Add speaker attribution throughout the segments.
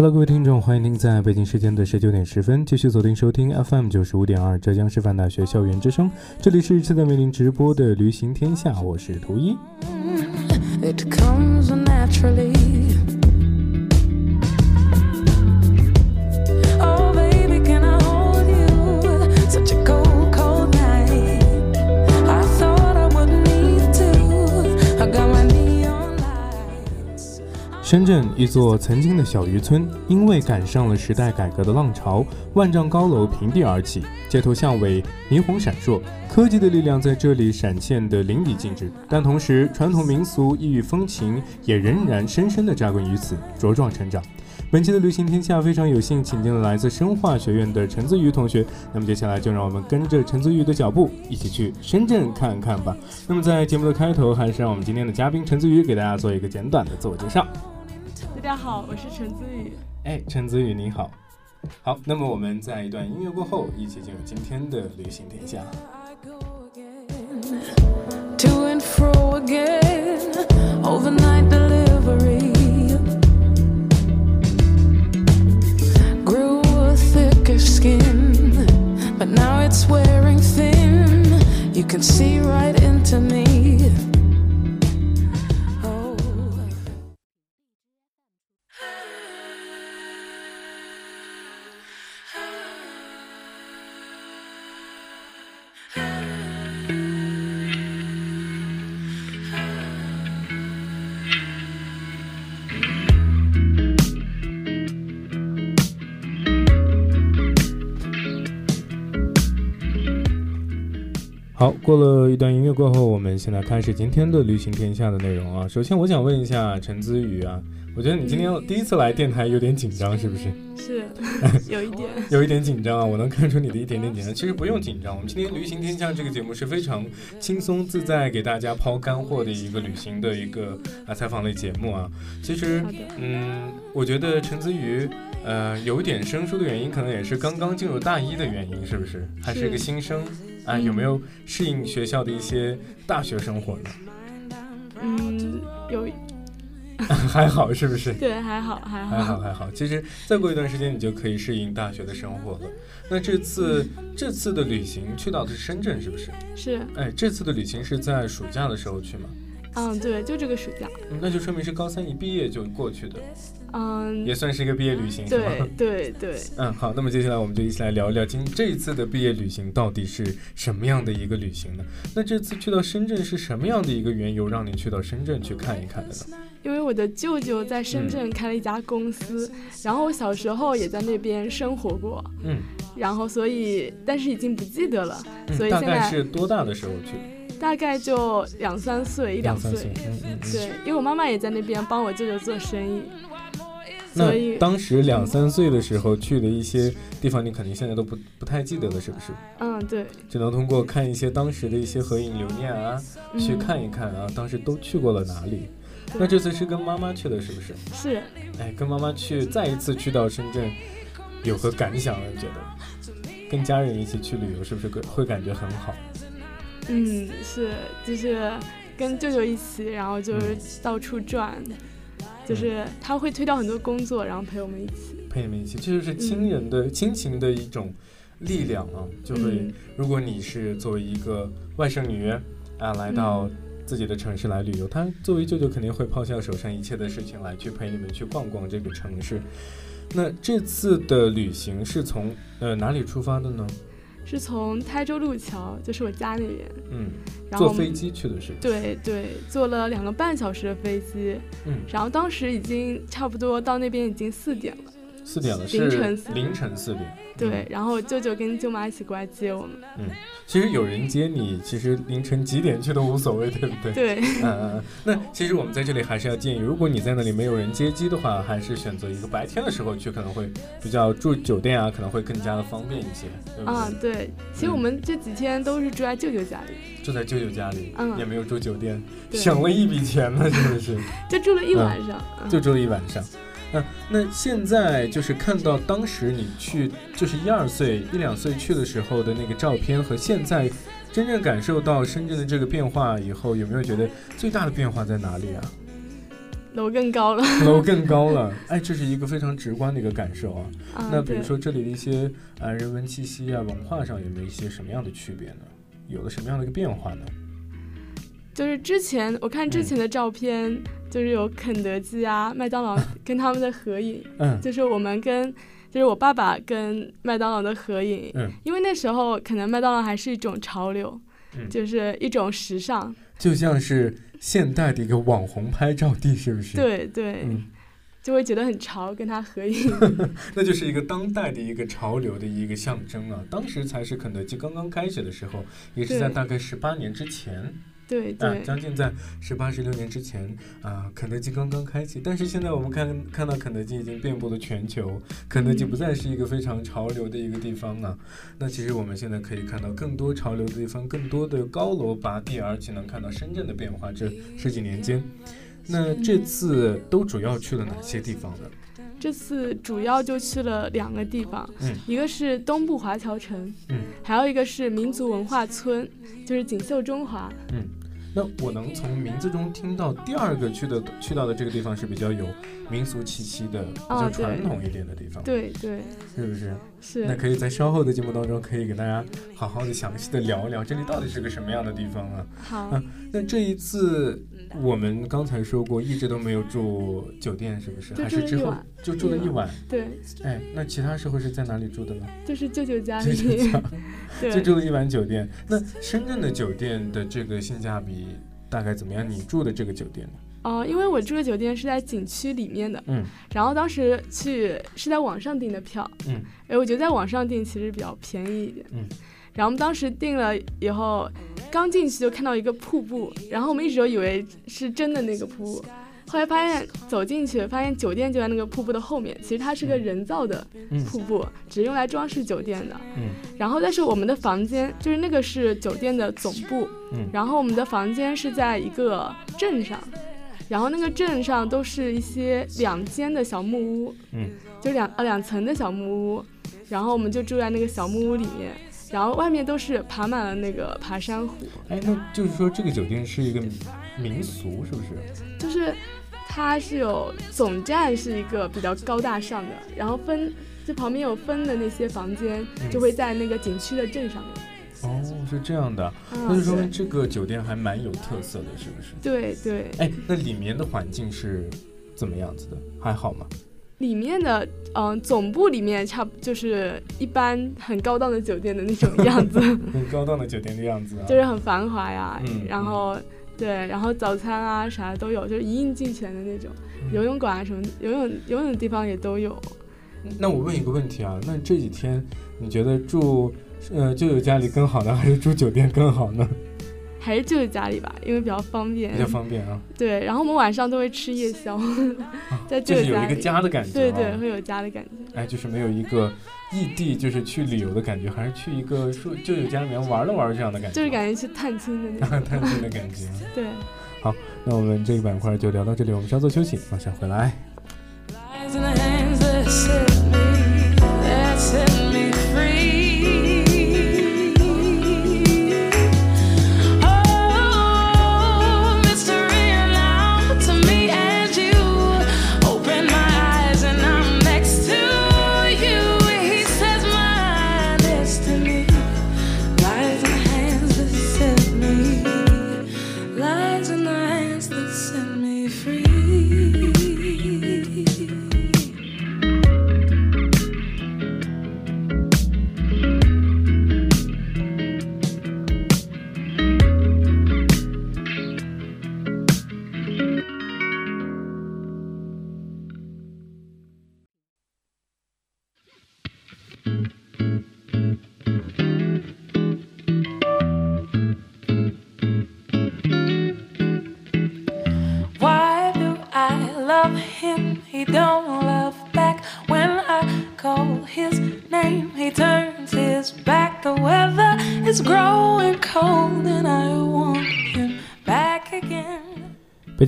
Speaker 1: Hello，各位听众，欢迎您在北京时间的十九点十分继续锁定收听 FM 九十五点二浙江师范大学校园之声，这里是正在为您直播的旅行天下，我是图一。深圳一座曾经的小渔村，因为赶上了时代改革的浪潮，万丈高楼平地而起，街头巷尾霓虹闪烁，科技的力量在这里闪现的淋漓尽致。但同时，传统民俗、异域风情也仍然深深地扎根于此，茁壮成长。本期的旅行天下非常有幸请进了来自生化学院的陈子瑜同学，那么接下来就让我们跟着陈子瑜的脚步，一起去深圳看看吧。那么在节目的开头，还是让我们今天的嘉宾陈子瑜给大家做一个简短的自我介绍。
Speaker 2: 大家好，我是陈子宇。
Speaker 1: 哎，陈子宇你好。好，那么我们在一段音乐过后，一起进入今天的旅行天下。好，过了一段音乐过后，我们现在开始今天的旅行天下的内容啊。首先，我想问一下陈子宇啊，我觉得你今天第一次来电台有点紧张，是不是？
Speaker 2: 是，有一点，
Speaker 1: 有一点紧张啊。我能看出你的一点点紧张。其实不用紧张，我们今天旅行天下这个节目是非常轻松自在，给大家抛干货的一个旅行的一个啊采访类节目啊。其实，嗯，我觉得陈子宇呃有一点生疏的原因，可能也是刚刚进入大一的原因，是不是？还是一个新生。啊，有没有适应学校的一些大学生活呢？
Speaker 2: 嗯，有，
Speaker 1: 还好是不是？
Speaker 2: 对，还好，还好，
Speaker 1: 还好，还好。其实再过一段时间，你就可以适应大学的生活了。那这次这次的旅行去到的是深圳，是不是？
Speaker 2: 是。
Speaker 1: 哎，这次的旅行是在暑假的时候去吗？
Speaker 2: 嗯，对，就这个暑假。
Speaker 1: 那就说明是高三一毕业就过去的。
Speaker 2: 嗯，
Speaker 1: 也算是一个毕业旅行，
Speaker 2: 对对对。
Speaker 1: 嗯，好，那么接下来我们就一起来聊一聊今这一次的毕业旅行到底是什么样的一个旅行呢？那这次去到深圳是什么样的一个缘由让你去到深圳去看一看的呢？
Speaker 2: 因为我的舅舅在深圳开了一家公司，然后我小时候也在那边生活过，
Speaker 1: 嗯，
Speaker 2: 然后所以但是已经不记得了，所以
Speaker 1: 大概是多大的时候去？
Speaker 2: 大概就两三岁，一两岁，
Speaker 1: 嗯嗯，
Speaker 2: 对，因为我妈妈也在那边帮我舅舅做生意。
Speaker 1: 那当时两三岁的时候去的一些地方，你肯定现在都不不太记得了，是不是？
Speaker 2: 嗯，对。
Speaker 1: 只能通过看一些当时的一些合影留念啊，去看一看啊，当时都去过了哪里。那这次是跟妈妈去的，是不是？
Speaker 2: 是。
Speaker 1: 哎，跟妈妈去，再一次去到深圳，有何感想呢？觉得跟家人一起去旅游，是不是会会感觉很好？
Speaker 2: 嗯，是，就是跟舅舅一起，然后就是到处转。就是他会推掉很多工作，然后陪我们一起，
Speaker 1: 陪你们一起，这就是亲人的亲情的一种力量啊！就会，如果你是作为一个外甥女啊，来到自己的城市来旅游。他作为舅舅，肯定会抛下手上一切的事情来去陪你们去逛逛这个城市。那这次的旅行是从呃哪里出发的呢？
Speaker 2: 是从台州路桥，就是我家那边。
Speaker 1: 嗯，坐飞机去的是？
Speaker 2: 对对，坐了两个半小时的飞机。
Speaker 1: 嗯，
Speaker 2: 然后当时已经差不多到那边已经四点了。
Speaker 1: 四点了，
Speaker 2: 凌晨
Speaker 1: 凌晨四点。
Speaker 2: 对，然后舅舅跟舅妈一起过来接我们。
Speaker 1: 嗯，其实有人接你，其实凌晨几点去都无所谓，对不对？
Speaker 2: 对。
Speaker 1: 嗯嗯嗯。那其实我们在这里还是要建议，如果你在那里没有人接机的话，还是选择一个白天的时候去，可能会比较住酒店啊，可能会更加的方便一些。
Speaker 2: 啊，对。其实我们这几天都是住在舅舅家里。
Speaker 1: 住在舅舅家里，嗯，也没有住酒店，省了一笔钱呢，真的是。
Speaker 2: 就住了一晚上。
Speaker 1: 就住了一晚上。嗯，那现在就是看到当时你去，就是一二岁、一两岁去的时候的那个照片，和现在真正感受到深圳的这个变化以后，有没有觉得最大的变化在哪里啊？
Speaker 2: 楼更高了，
Speaker 1: 楼更高了，哎，这是一个非常直观的一个感受啊。那比如说这里的一些啊人文气息啊、文化上有没有一些什么样的区别呢？有了什么样的一个变化呢？
Speaker 2: 就是之前我看之前的照片，就是有肯德基啊、麦当劳 跟他们的合影，
Speaker 1: 嗯，
Speaker 2: 就是我们跟，就是我爸爸跟麦当劳的合影，
Speaker 1: 嗯，
Speaker 2: 因为那时候可能麦当劳还是一种潮流，
Speaker 1: 嗯，
Speaker 2: 就是一种时尚，
Speaker 1: 就像是现代的一个网红拍照地，是不是？
Speaker 2: 对对，就会觉得很潮，跟他合影，
Speaker 1: 那就是一个当代的一个潮流的一个象征啊。当时才是肯德基刚刚开始的时候，也是在大概十八年之前。
Speaker 2: 对对，
Speaker 1: 将近在十八十六年之前啊，肯德基刚刚开启，但是现在我们看看到肯德基已经遍布了全球，肯德基不再是一个非常潮流的一个地方了。那其实我们现在可以看到更多潮流的地方，更多的高楼拔地，而且能看到深圳的变化。这十几年间，那这次都主要去了哪些地方呢？
Speaker 2: 这次主要就去了两个地方，
Speaker 1: 嗯，
Speaker 2: 一个是东部华侨城，
Speaker 1: 嗯，
Speaker 2: 还有一个是民族文化村，就是锦绣中华，
Speaker 1: 嗯。那我能从名字中听到第二个去的去到的这个地方是比较有民俗气息的，比较传统一点的地方。
Speaker 2: 对对，
Speaker 1: 是不是？
Speaker 2: 是。
Speaker 1: 那可以在稍后的节目当中可以给大家好好的详细的聊一聊，这里到底是个什么样的地方啊？
Speaker 2: 好。
Speaker 1: 那这一次我们刚才说过，一直都没有住酒店，是不是？还是之后就住了一晚？
Speaker 2: 对。
Speaker 1: 哎，那其他时候是在哪里住的呢？
Speaker 2: 就是舅舅家里。
Speaker 1: 舅舅家。就住了一晚酒店。那深圳的酒店的这个性价比大概怎么样？你住的这个酒店呢？
Speaker 2: 哦，因为我住的酒店是在景区里面的，
Speaker 1: 嗯，
Speaker 2: 然后当时去是在网上订的票，
Speaker 1: 嗯，
Speaker 2: 哎，我觉得在网上订其实比较便宜一点，
Speaker 1: 嗯。
Speaker 2: 然后我们当时订了以后，刚进去就看到一个瀑布，然后我们一直都以为是真的那个瀑布，后来发现走进去，发现酒店就在那个瀑布的后面，其实它是个人造的瀑布，只用来装饰酒店的。
Speaker 1: 嗯。
Speaker 2: 然后但是我们的房间就是那个是酒店的总部，
Speaker 1: 嗯。
Speaker 2: 然后我们的房间是在一个镇上，然后那个镇上都是一些两间的小木屋，
Speaker 1: 嗯，
Speaker 2: 就两呃两层的小木屋，然后我们就住在那个小木屋里面。然后外面都是爬满了那个爬山虎。
Speaker 1: 哎，那就是说这个酒店是一个民俗，是不是？
Speaker 2: 就是，它是有总站是一个比较高大上的，然后分就旁边有分的那些房间，就会在那个景区的镇上面。
Speaker 1: 哦，是这样的，那就说明这个酒店还蛮有特色的，是不是？
Speaker 2: 对对。
Speaker 1: 哎，那里面的环境是怎么样子的？还好吗？
Speaker 2: 里面的嗯，总部里面差不就是一般很高档的酒店的那种样子，
Speaker 1: 很高档的酒店的样子，
Speaker 2: 就是很繁华呀。
Speaker 1: 嗯，
Speaker 2: 然后对，然后早餐啊啥都有，就是一应俱全的那种，游泳馆啊什么，游泳游泳的地方也都有。
Speaker 1: 那我问一个问题啊，那这几天你觉得住呃舅舅家里更好呢，还是住酒店更好呢？
Speaker 2: 还是舅舅家里吧，因为比较方便。
Speaker 1: 比较方便啊。
Speaker 2: 对，然后我们晚上都会吃夜宵，在
Speaker 1: 就是有一个家的感觉。
Speaker 2: 对对，会有家的感觉。
Speaker 1: 哎，就是没有一个异地，就是去旅游的感觉，还是去一个说舅舅家里面玩了玩这样的感觉。
Speaker 2: 就是感觉去探亲的那种。
Speaker 1: 探亲的感觉。
Speaker 2: 对。
Speaker 1: 好，那我们这个板块就聊到这里，我们稍作休息，马上回来。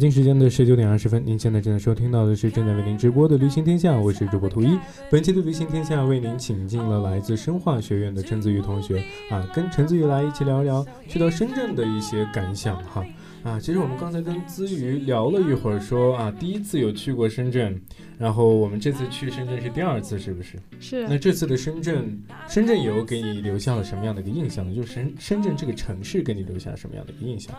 Speaker 1: 京时间的十九点二十分，您现在正在收听到的是正在为您直播的《旅行天下》，我是主播图一。本期的《旅行天下》为您请进了来自生化学院的陈子宇同学啊，跟陈子宇来一起聊一聊去到深圳的一些感想哈。啊，其实我们刚才跟子瑜聊了一会儿说，啊，第一次有去过深圳，然后我们这次去深圳是第二次，是不是？
Speaker 2: 是
Speaker 1: 那这次的深圳，深圳游给你留下了什么样的一个印象呢？就是深深圳这个城市给你留下什么样的一个印象？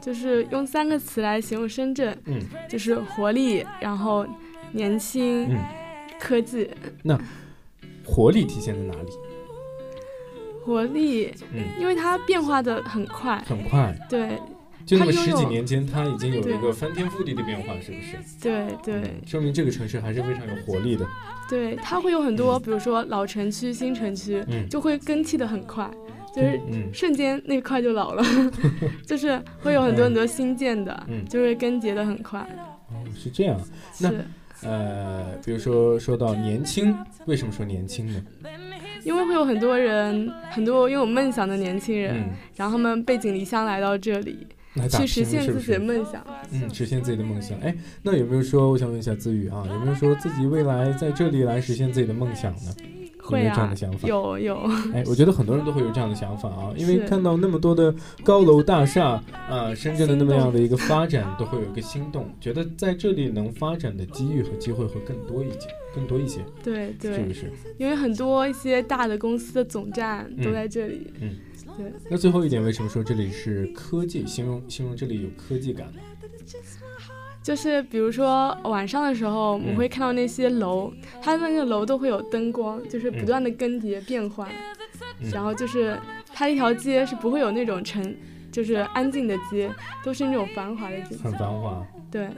Speaker 2: 就是用三个词来形容深圳，
Speaker 1: 嗯。
Speaker 2: 就是活力，然后年轻、
Speaker 1: 嗯，
Speaker 2: 科技。
Speaker 1: 那活力体现在哪里？
Speaker 2: 活力，
Speaker 1: 嗯，
Speaker 2: 因为它变化的很快，
Speaker 1: 很快，
Speaker 2: 对。
Speaker 1: 就那么十几年间，它已经有一个翻天覆地的变化，是不是？
Speaker 2: 对对。
Speaker 1: 说明这个城市还是非常有活力的。
Speaker 2: 对，它会有很多，比如说老城区、新城区，
Speaker 1: 嗯，
Speaker 2: 就会更替的很快，就是
Speaker 1: 嗯
Speaker 2: 瞬间那块就老了，就是会有很多很多新建的，
Speaker 1: 嗯
Speaker 2: 就会更迭的很快。
Speaker 1: 哦，是这样。那
Speaker 2: 是
Speaker 1: 呃，比如说说到年轻，为什么说年轻呢？
Speaker 2: 因为会有很多人，很多拥有梦想的年轻人，
Speaker 1: 嗯，
Speaker 2: 然后他们背井离乡来到这里，去实现自己的？梦想。
Speaker 1: 嗯，实现自己的梦想。哎，那有没有说，我想问一下子宇啊，有没有说自己未来在这里来实现自己的梦想呢？
Speaker 2: 会啊
Speaker 1: 有这样的想，法？
Speaker 2: 有有，
Speaker 1: 哎，我觉得很多人都会有这样的想法啊，因为看到那么多的高楼大厦啊，深圳的那么样的一个发展，都会有一个心动，觉得在这里能发展的机遇和机会会更多一些，更多一些，
Speaker 2: 对对
Speaker 1: 是不，是？
Speaker 2: 因为很多一些大的公司的总站都
Speaker 1: 嗯
Speaker 2: 在这里。
Speaker 1: 嗯
Speaker 2: 对，
Speaker 1: 那最后一点，为什么说这里是科技？形容形容这里有科技感呢？
Speaker 2: 就是比如说晚上的时候，我们
Speaker 1: 嗯
Speaker 2: 会看到那些楼，它那个楼都会有灯光，就是不断的更迭变换，
Speaker 1: 嗯
Speaker 2: 然后就是它一条街是不会有那种沉，就是安静的街，都是那种繁华的街。
Speaker 1: 很繁华，
Speaker 2: 对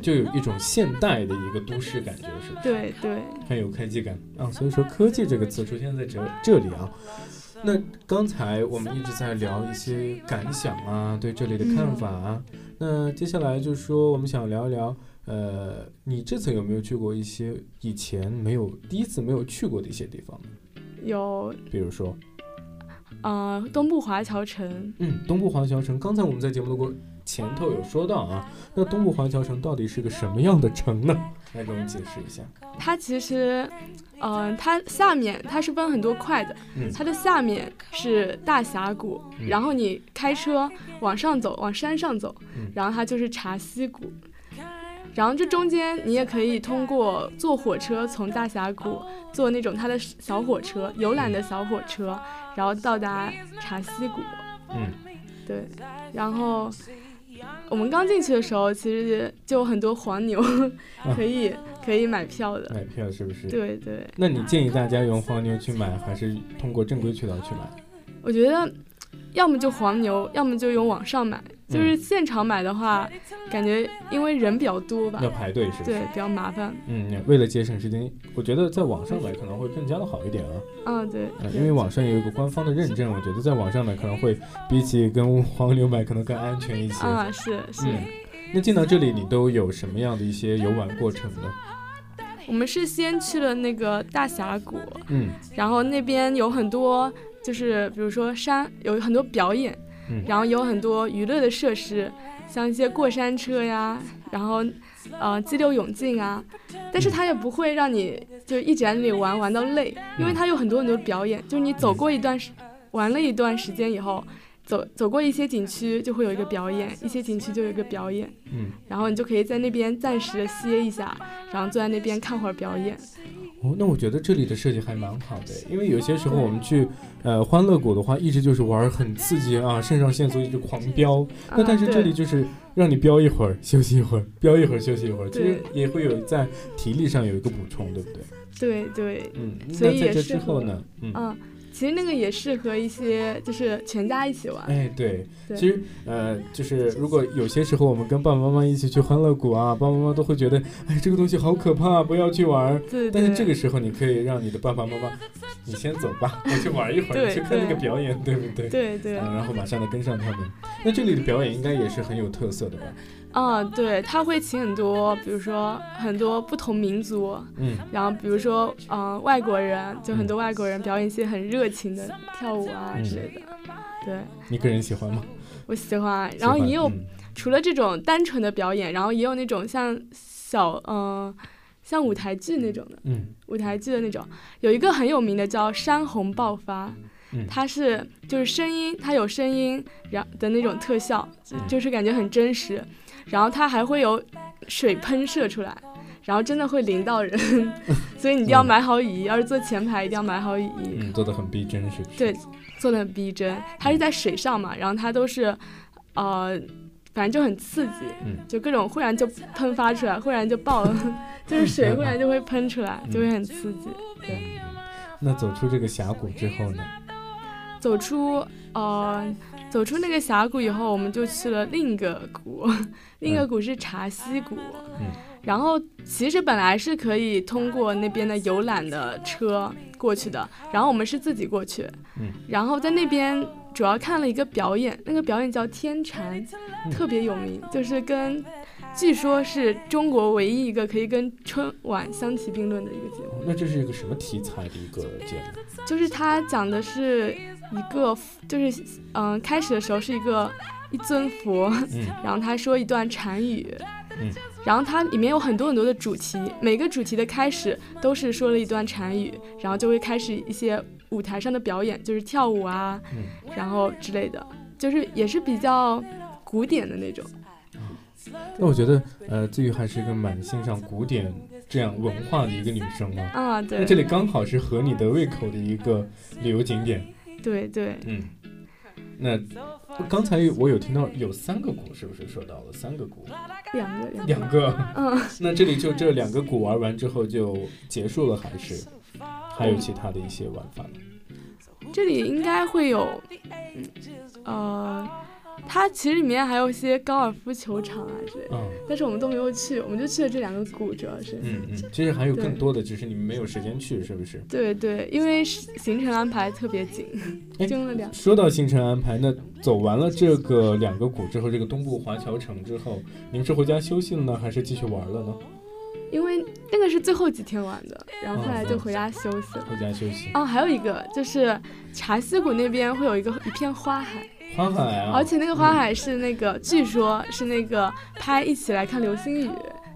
Speaker 1: 就有一种现代的一个都市感觉，是不是？
Speaker 2: 对对，
Speaker 1: 很有科技感啊。所以说，科技这个词出现在这这里啊。那刚才我们一直在聊一些感想啊，对这里的看法啊。那接下来就是说，我们想聊一聊，呃，你这次有没有去过一些以前没有、第一次没有去过的一些地方呢？
Speaker 2: 有
Speaker 1: 比如说，
Speaker 2: 呃东部华侨城，
Speaker 1: 嗯，东部华侨城。刚才我们在节目的过前头有说到啊，那东部华侨城到底是个什么样的城呢？来给我们解释一下。
Speaker 2: 它其实，呃，它下面它是分很多块的，
Speaker 1: 嗯
Speaker 2: 它的下面是大峡谷，
Speaker 1: 嗯
Speaker 2: 然后你开车往上走，往山上走，
Speaker 1: 嗯
Speaker 2: 然后它就是茶溪谷。然后这中间你也可以通过坐火车从大峡谷坐那种它的小火车游览的小火车，然后到达茶溪谷。
Speaker 1: 嗯
Speaker 2: 对，然后我们刚进去的时候，其实就有很多黄牛可以、可以买票的。
Speaker 1: 买票是不是？。
Speaker 2: 对对，
Speaker 1: 那你建议大家用黄牛去买，还是通过正规渠道去买？
Speaker 2: 我觉得要么就黄牛，要么就用网上买。就是现场买的话，感觉因为人比较多吧
Speaker 1: 要，排队是不是？
Speaker 2: 对，比较麻烦。
Speaker 1: 嗯，为了节省时间，我觉得在网上买可能会更加的好一点啊。
Speaker 2: 嗯，对，
Speaker 1: 嗯，因为网上有一个官方的认证，我觉得在网上买可能会比起跟黄牛买可能更安全一些。
Speaker 2: 啊，是是。
Speaker 1: 嗯，那进到这里你都有什么样的一些游玩过程呢？
Speaker 2: 我们是先去了那个大峡谷，
Speaker 1: 嗯
Speaker 2: 然后那边有很多，就是比如说山有很多表演，
Speaker 1: 嗯
Speaker 2: 然后有很多娱乐的设施，像一些过山车呀，然后呃激流勇进啊，但是它也不会让你就一直在那里玩玩到累，因为它有很多很多表演，就是你走过一段时，玩了一段时间以后。走走过一些景区就会有一个表演，一些景区就有一个表演，
Speaker 1: 嗯，
Speaker 2: 然后你就可以在那边暂时的歇一下，然后坐在那边看会儿表演。
Speaker 1: 哦，那我觉得这里的设计还蛮好的，因为有些时候我们去呃欢乐谷的话，一直就是玩很刺激啊，肾上腺素一直狂飙。那但是这里就是让你飙一会儿，休息一会儿，飙一会儿，休息一会儿，其实也会有在体力上有一个补充，对不对？
Speaker 2: 对对，
Speaker 1: 嗯，
Speaker 2: 所以
Speaker 1: 那在这之后呢？嗯。
Speaker 2: 嗯，其实那个也适合一些就是全家一起玩。
Speaker 1: 哎，对，
Speaker 2: 对
Speaker 1: 其实呃，就是如果有些时候我们跟爸爸妈妈一起去欢乐谷啊，爸爸妈妈都会觉得，哎，这个东西好可怕，不要去玩。
Speaker 2: 对对。
Speaker 1: 但是这个时候，你可以让你的爸爸妈妈，你先走吧，我去玩一会儿，你去看那个表演，对不对？
Speaker 2: 对对，
Speaker 1: 嗯，然后马上的跟上他们。那这里的表演应该也是很有特色的吧？
Speaker 2: 嗯，对，他会请很多，比如说很多不同民族，
Speaker 1: 嗯，
Speaker 2: 然后比如说嗯、呃外国人，就很多外国人表演一些很热情的跳舞啊
Speaker 1: 嗯
Speaker 2: 之类的。对
Speaker 1: 你个人喜欢吗？
Speaker 2: 我喜欢，然后也有、
Speaker 1: 嗯
Speaker 2: 除了这种单纯的表演，然后也有那种像小嗯、呃像舞台剧那种的。
Speaker 1: 嗯
Speaker 2: 舞台剧的那种，有一个很有名的叫《山洪爆发》，
Speaker 1: 嗯
Speaker 2: 它是就是声音，它有声音，然的那种特效，
Speaker 1: 嗯
Speaker 2: 就是感觉很真实，然后它还会有水喷射出来，然后真的会淋到人，所以你一定要
Speaker 1: 嗯
Speaker 2: 买好椅，要是坐前排一定要买好雨衣，
Speaker 1: 嗯，做的很逼真，是不是？
Speaker 2: 对，做的很逼真。它是在水上嘛，然后它都是，呃。反正就很刺激，
Speaker 1: 嗯
Speaker 2: 就各种忽然就喷发出来，忽然就爆了，就是水忽然就会喷出来，就会很刺激。对。
Speaker 1: 那走出这个峡谷之后呢？
Speaker 2: 走出呃走出那个峡谷以后，我们就去了另一个谷，另一个谷是茶溪谷。
Speaker 1: 嗯
Speaker 2: 然后其实本来是可以通过那边的游览的车过去的，然后我们是自己过去。
Speaker 1: 嗯
Speaker 2: 然后在那边主要看了一个表演，那个表演叫天蝉，
Speaker 1: 嗯
Speaker 2: 特别有名，就是跟。据说是中国唯一一个可以跟春晚相提并论的一个节目。
Speaker 1: 哦那这是一个什么题材的一个节目？
Speaker 2: 就是它讲的是一个，就是嗯、开始的时候是一个一尊佛，
Speaker 1: 嗯
Speaker 2: 然后他说一段禅语，
Speaker 1: 嗯，
Speaker 2: 然后它里面有很多很多的主题，每个主题的开始都是说了一段禅语，然后就会开始一些舞台上的表演，就是跳舞啊，
Speaker 1: 嗯
Speaker 2: 然后之类的，就是也是比较古典的那种。
Speaker 1: 那我觉得，呃，自愈还是一个蛮欣赏古典这样文化的一个女生啊。
Speaker 2: 啊，
Speaker 1: 那
Speaker 2: 对
Speaker 1: 这里刚好是合你的胃口的一个旅游景点。
Speaker 2: 对对，
Speaker 1: 嗯，那刚才我有听到有三个鼓，是不是说到了三个鼓？
Speaker 2: 两个两个，
Speaker 1: 两个。
Speaker 2: 嗯，
Speaker 1: 那这里就这两个鼓玩完之后就结束了，还是还有其他的一些玩法呢？
Speaker 2: 这里应该会有，嗯呃，它其实里面还有一些高尔夫球场啊之类的，
Speaker 1: 嗯
Speaker 2: 但是我们都没有去，我们就去了这两个谷，主要是。
Speaker 1: 嗯嗯，其实还有更多的，只是你们没有时间去，是不是？
Speaker 2: 对对，因为行程安排特别紧。
Speaker 1: 说到行程安排，那走完了这个两个谷之后，这个东部华侨城之后，你们是回家休息了呢，还是继续玩了呢？
Speaker 2: 因为那个是最后几天玩的，然后后来就回家休息了。
Speaker 1: 回家休息。
Speaker 2: 哦，还有一个就是茶溪谷那边会有一个一片花海，
Speaker 1: 花海啊，
Speaker 2: 而且那个花海是那个，据说是那个拍《一起来看流星雨》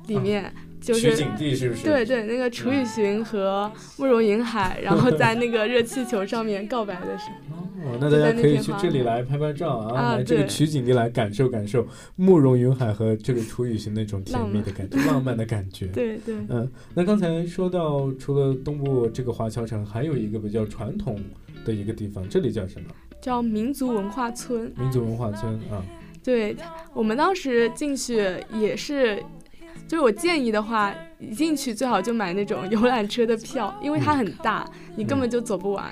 Speaker 2: 里面就是
Speaker 1: 取景地是不是？
Speaker 2: 对对，那个楚雨荨和慕容云海，然后在那个热气球上面告白的时候，
Speaker 1: 哦，那大家可以去这里来拍拍照啊，这个
Speaker 2: 对。
Speaker 1: 取景地来感受感受慕容云海和这个楚雨荨那种甜蜜的感觉，浪漫的感觉。
Speaker 2: 对对，
Speaker 1: 嗯，那刚才说到，除了东部这个华侨城，还有一个比较传统的一个地方，这里叫什么？
Speaker 2: 叫民族文化村。
Speaker 1: 民族文化村啊。
Speaker 2: 对我们当时进去也是，就是我建议的话，一进去最好就买那种游览车的票，因为它很大，你根本就走不完。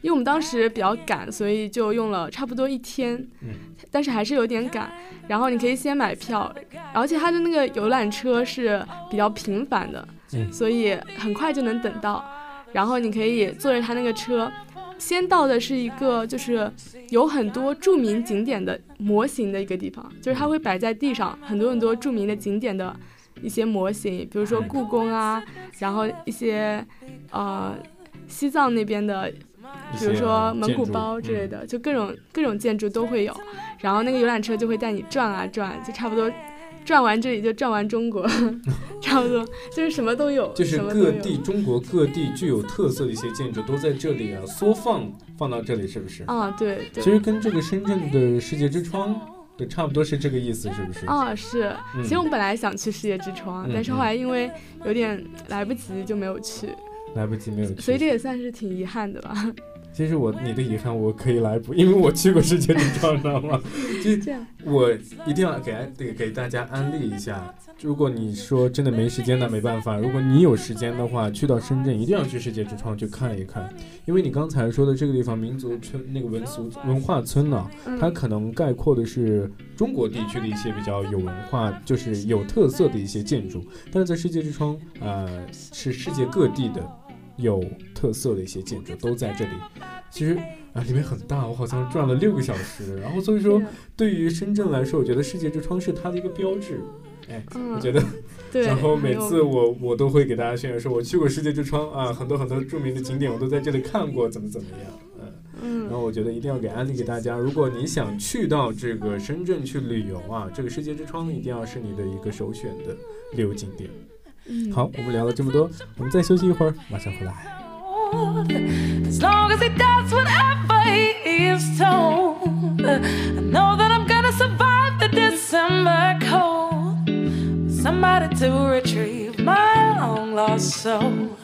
Speaker 2: 因为我们当时比较赶，所以就用了差不多一天，
Speaker 1: 嗯
Speaker 2: 但是还是有点赶。然后你可以先买票，而且它的那个游览车是比较频繁的，
Speaker 1: 嗯
Speaker 2: 所以很快就能等到。然后你可以坐着它那个车，先到的是一个就是有很多著名景点的模型的一个地方，就是它会摆在地上很多很多著名的景点的一些模型，比如说故宫啊，然后一些呃西藏那边的，比如说蒙古包之类
Speaker 1: 的。
Speaker 2: 的，就各种各种建筑都会有。然后那个游览车就会带你转啊转，就差不多转完这里就转完中国，差不多就是什么都有，
Speaker 1: 就是各地中国各地具有特色的一些建筑都在这里啊，缩放放到这里，是不是？
Speaker 2: 啊，对对。
Speaker 1: 其实跟这个深圳的世界之窗，对，差不多是这个意思，是不是？
Speaker 2: 啊，是，
Speaker 1: 嗯
Speaker 2: 其实我们本来想去世界之窗，
Speaker 1: 嗯
Speaker 2: 但是后来因为有点来不及就没有去。
Speaker 1: 来不及没有去。
Speaker 2: 所以这也算是挺遗憾的吧。
Speaker 1: 其实我你的遗憾我可以来补，因为我去过世界之窗，知道吗？就
Speaker 2: 这样，
Speaker 1: 我一定要给安给给大家安利一下。如果你说真的没时间，那没办法。如果你有时间的话，去到深圳一定要去世界之窗去看一看，因为你刚才说的这个地方民族村那个文俗文化村呢，它可能概括的是中国地区的一些比较有文化，就是有特色的一些建筑。但是在世界之窗，呃，是世界各地的。有特色的一些建筑都在这里，其实啊里面很大，我好像转了六个小时，然后所以说对于深圳来说，我觉得世界之窗是它的一个标志，哎，我觉得，
Speaker 2: 对，
Speaker 1: 然后每次我我都会给大家宣传说，我去过世界之窗啊，很多很多著名的景点我都在这里看过，怎么怎么样，嗯。嗯，然后我觉得一定要给安利给大家，如果你想去到这个深圳去旅游啊，这个世界之窗一定要是你的一个首选的旅游景点。好，我们聊了这么多，我们再休息一会儿，马上回来。As long as he does whatever he is told, I know that I'm gonna survive the December cold. Somebody to retrieve my long lost soul.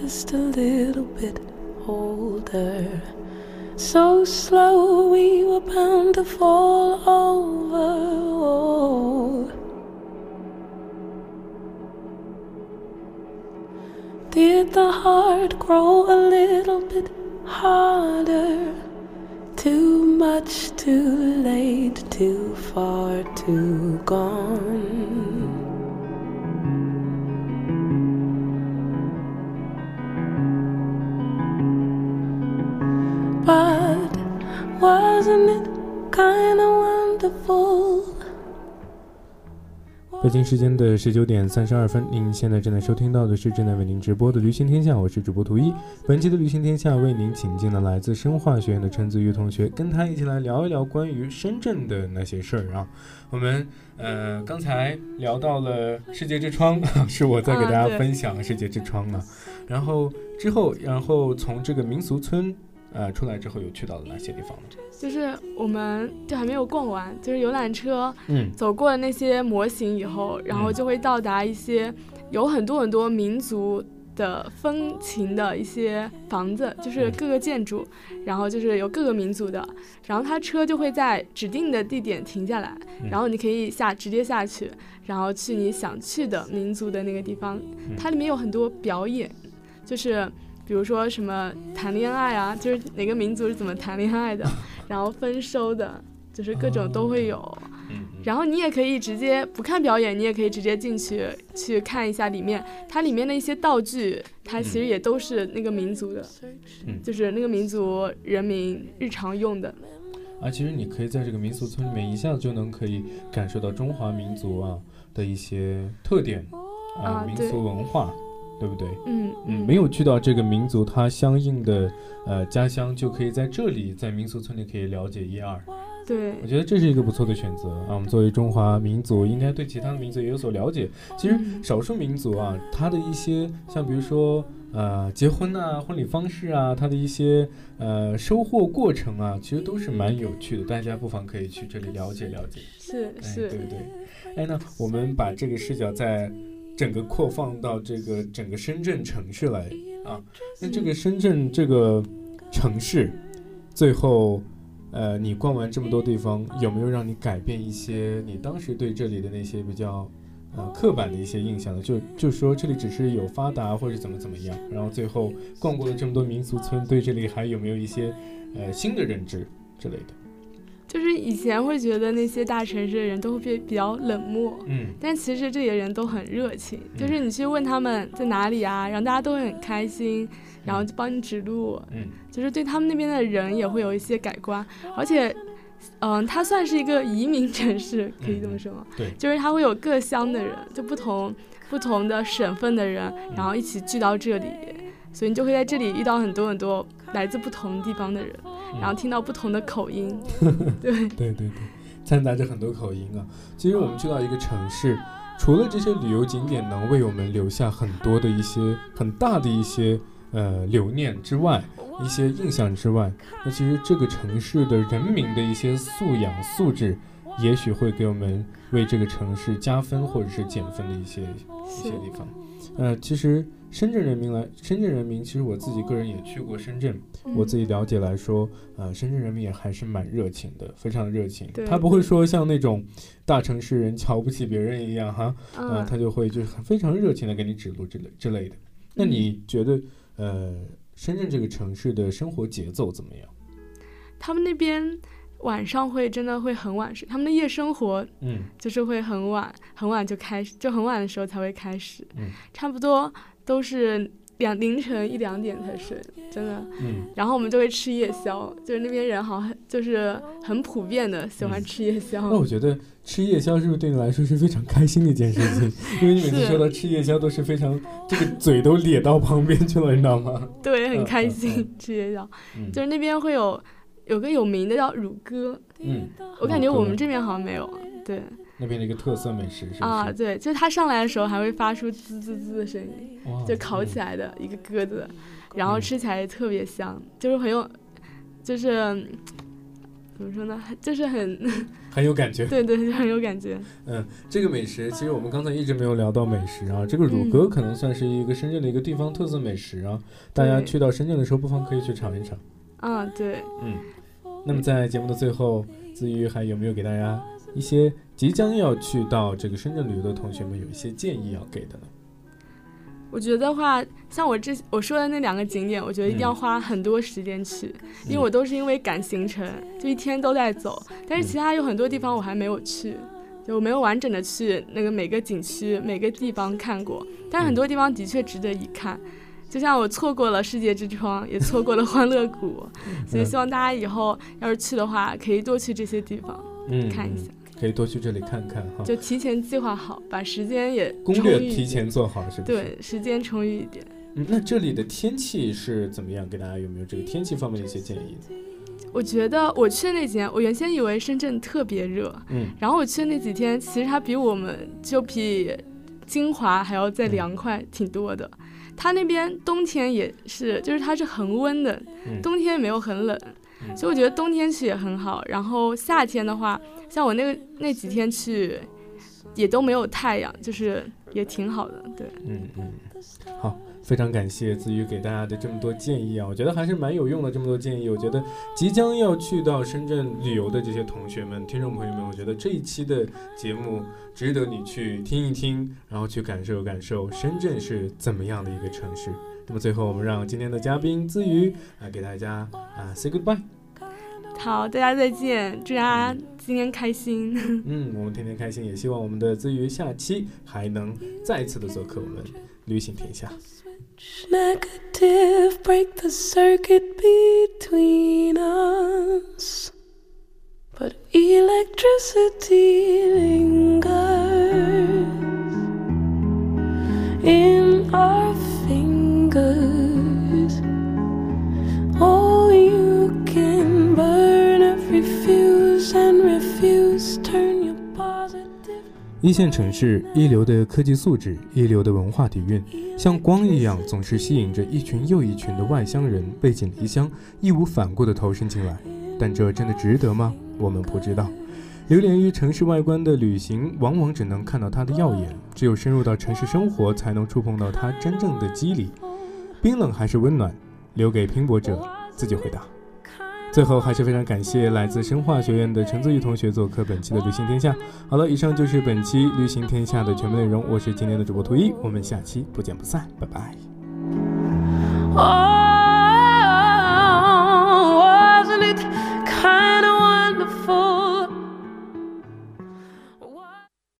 Speaker 1: Just a little bit older? So slow we were bound to fall over. Did the heart grow a little bit harder? Too much, too late, too far, too gone. But wasn't it kinda wonderful? 北京时间的十九点三十二分，您现在正在收听到的是正在为您直播的《旅行天下》，我是主播图一。本期的《旅行天下》为您请进了来自生化学院的陈子玉同学，跟他一起来聊一聊关于深圳的那些事儿啊。我们呃刚才聊到了世界之窗，是我在给大家分享世界之窗啊。然后之后，然后从这个民俗村。呃，出来之后有去到了哪些地方呢？
Speaker 2: 就是我们就还没有逛完，就是游览车，
Speaker 1: 嗯，
Speaker 2: 走过了那些模型以后，然后就会到达一些有很多很多民族的风情的一些房子，就是各个建筑，然后就是有各个民族的，然后他车就会在指定的地点停下来，然后你可以下直接下去，然后去你想去的民族的那个地方，它里面有很多表演，就是。比如说什么谈恋爱啊，就是哪个民族是怎么谈恋爱的，然后丰收的，就是各种都会有。然后你也可以直接不看表演，你也可以直接进去去看一下里面，它里面的一些道具，它其实也都是那个民族的，就是那个民族人民日常用的。
Speaker 1: 啊，其实你可以在这个民俗村里面一下子就能可以感受到中华民族啊的一些特点啊民俗文化。对不对？
Speaker 2: 嗯
Speaker 1: 嗯，没有去到这个民族它相应的呃家乡，就可以在这里在民俗村里可以了解一二。
Speaker 2: 对，
Speaker 1: 我觉得这是一个不错的选择啊。我们作为中华民族，应该对其他的民族也有所了解。其实少数民族啊，它的一些像比如说呃结婚啊、婚礼方式啊，它的一些呃收获过程啊，其实都是蛮有趣的。大家不妨可以去这里了解了解。
Speaker 2: 是是，
Speaker 1: 对对。哎，那我们把这个视角在。整个扩放到这个整个深圳城市来啊，那这个深圳这个城市，最后，呃，你逛完这么多地方，有没有让你改变一些你当时对这里的那些比较，呃，刻板的一些印象呢？就就说这里只是有发达或者怎么怎么样，然后最后逛过了这么多民俗村，对这里还有没有一些，呃，新的认知之类的？
Speaker 2: 就是以前会觉得那些大城市的人都会比比较冷漠，
Speaker 1: 嗯，
Speaker 2: 但其实这里的人都很热情。就是你去问他们在哪里啊，然后大家都会很开心，然后就帮你指路，
Speaker 1: 嗯，
Speaker 2: 就是对他们那边的人也会有一些改观。而且，嗯，它算是一个移民城市，可以这么说吗？
Speaker 1: 对，
Speaker 2: 就是它会有各乡的人，就不同不同的省份的人，然后一起聚到这里，所以你就会在这里遇到很多很多来自不同地方的人。然后听到不同的口音，对
Speaker 1: 对对对，掺杂着很多口音啊。其实我们去到一个城市，除了这些旅游景点能为我们留下很多的一些很大的一些呃留念之外，一些印象之外，那其实这个城市的人民的一些素养素质，也许会给我们为这个城市加分或者是减分的一些一些地方。呃，其实深圳人民来，深圳人民其实我自己个人也去过深圳，我自己了解来说，呃，深圳人民也还是蛮热情的，非常热情。他不会说像那种大城市人瞧不起别人一样哈，呃，
Speaker 2: 嗯，
Speaker 1: 他就会就是很非常热情的给你指路之类之类的。那你觉得，呃，深圳这个城市的生活节奏怎么样？
Speaker 2: 他们那边晚上会真的会很晚睡，他们的夜生活
Speaker 1: 嗯
Speaker 2: 就是会很晚，很晚就开始，就很晚的时候才会开始，
Speaker 1: 嗯
Speaker 2: 差不多都是两凌晨一两点才睡，真的。
Speaker 1: 嗯
Speaker 2: 然后我们就会吃夜宵，就是那边人好像很就是很普遍的喜欢
Speaker 1: 嗯
Speaker 2: 吃夜宵。
Speaker 1: 那我觉得吃夜宵是不是对你来说是非常开心的一件事情？因为你每次说到吃夜宵都是非常这个嘴都咧到旁边去了，你知道吗？
Speaker 2: 对，很开心、
Speaker 1: 嗯
Speaker 2: 吃夜宵，
Speaker 1: 嗯
Speaker 2: 就是那边会有有个有名的叫乳鸽，
Speaker 1: 嗯，
Speaker 2: 我感觉我们这边好像没有。对
Speaker 1: 那边的一个特色美食是不是？
Speaker 2: 啊，对，就是它上来的时候还会发出滋滋滋的声音，
Speaker 1: 哇
Speaker 2: 就烤起
Speaker 1: 嗯
Speaker 2: 来的一个鸽子，然后
Speaker 1: 嗯
Speaker 2: 吃起来也特别香，就是很有，就是嗯怎么说呢，就是很
Speaker 1: 很有感觉。
Speaker 2: 对对，就很有感觉。
Speaker 1: 嗯，这个美食其实我们刚才一直没有聊到美食啊。这个乳
Speaker 2: 嗯
Speaker 1: 鸽可能算是一个深圳的一个地方特色美食啊，大家去到深圳的时候不妨可以去尝一尝。
Speaker 2: 啊，对，
Speaker 1: 嗯，那么在节目的最后，子瑜还有没有给大家一些即将要去到这个深圳旅游的同学们有一些建议要给的呢？
Speaker 2: 我觉得话，像我这我说的那两个景点，我觉得一定要
Speaker 1: 嗯
Speaker 2: 花很多时间去，因为
Speaker 1: 嗯
Speaker 2: 我都是因为赶行程，就一天都在走。但是
Speaker 1: 嗯
Speaker 2: 其他有很多地方我还没有去，就我没有完整的去那个每个景区、每个地方看过。但是很多地方的确值得一看，就像我错过了世界之窗，也错过了欢乐谷，所以希望大家以后要是去的话，可以多去这些地方
Speaker 1: 嗯，
Speaker 2: 看一下，
Speaker 1: 嗯可以多去这里看看哈。
Speaker 2: 就提前计划好，把时间也
Speaker 1: 攻略提前做好，是不是？。
Speaker 2: 对时间充裕一点。
Speaker 1: 嗯，那这里的天气是怎么样？给大家有没有这个天气方面的一些建议？
Speaker 2: 我觉得我去的那几天，我原先以为深圳特别热，
Speaker 1: 嗯
Speaker 2: 然后我去的那几天，其实它比我们就比金华还要再凉快挺多的。它那边冬天也是，就是它是恒温的，
Speaker 1: 嗯
Speaker 2: 冬天没有很冷，
Speaker 1: 嗯
Speaker 2: 所以我觉得冬天去也很好。然后夏天的话，像我那个那几天去，也都没有太阳，就是也挺好的。对，
Speaker 1: 嗯嗯，好，非常感谢子瑜给大家的这么多建议啊，我觉得还是蛮有用的。这么多建议，我觉得即将要去到深圳旅游的这些同学们、听众朋友们，我觉得这一期的节目值得你去听一听，然后去感受感受深圳是怎么样的一个城市。那么最后，我们让今天的嘉宾子瑜来给大家啊 say goodbye。
Speaker 2: 好，大家再见，祝大家今天开心。
Speaker 1: 嗯，我们天天开心，也希望我们的子瑜下期还能再次的做客我们旅行天下。
Speaker 3: Negative, break the circuit between us. But electricity lingers in our fingers.
Speaker 1: 一线城市，一流的科技素质，一流的文化底蕴，像光一样，总是吸引着一群又一群的外乡人背井离乡，义无反顾地投身进来。但这真的值得吗？我们不知道。流连于城市外观的旅行，往往只能看到它的耀眼，只有深入到城市生活，才能触碰到它真正的肌理。冰冷还是温暖，留给拼搏者自己回答。最后，还是非常感谢来自生化学院的陈泽宇同学做客本期的《旅行天下》。好了，以上就是本期《旅行天下》的全部内容。我是今天的主播图一，我们下期不见不散，拜拜。
Speaker 3: Oh,